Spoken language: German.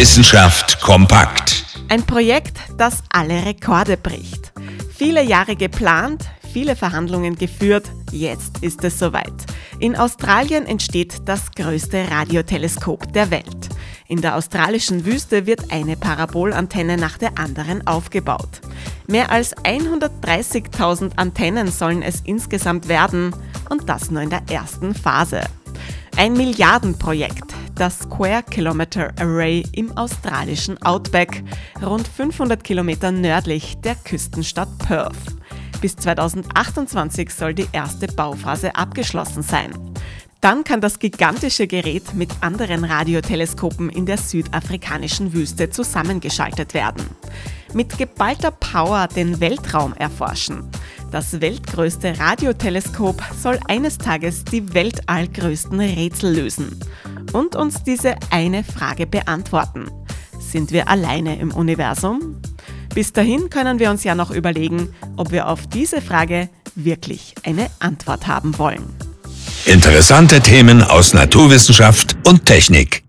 Wissenschaft kompakt. Ein Projekt, das alle Rekorde bricht. Viele Jahre geplant, viele Verhandlungen geführt, jetzt ist es soweit. In Australien entsteht das größte Radioteleskop der Welt. In der australischen Wüste wird eine Parabolantenne nach der anderen aufgebaut. Mehr als 130.000 Antennen sollen es insgesamt werden und das nur in der ersten Phase. Ein Milliardenprojekt, das Square Kilometer Array im australischen Outback, rund 500 Kilometer nördlich der Küstenstadt Perth. Bis 2028 soll die erste Bauphase abgeschlossen sein. Dann kann das gigantische Gerät mit anderen Radioteleskopen in der südafrikanischen Wüste zusammengeschaltet werden. Mit geballter Power den Weltraum erforschen. Das weltgrößte Radioteleskop soll eines Tages die weltallgrößten Rätsel lösen und uns diese eine Frage beantworten. Sind wir alleine im Universum? Bis dahin können wir uns ja noch überlegen, ob wir auf diese Frage wirklich eine Antwort haben wollen. Interessante Themen aus Naturwissenschaft und Technik.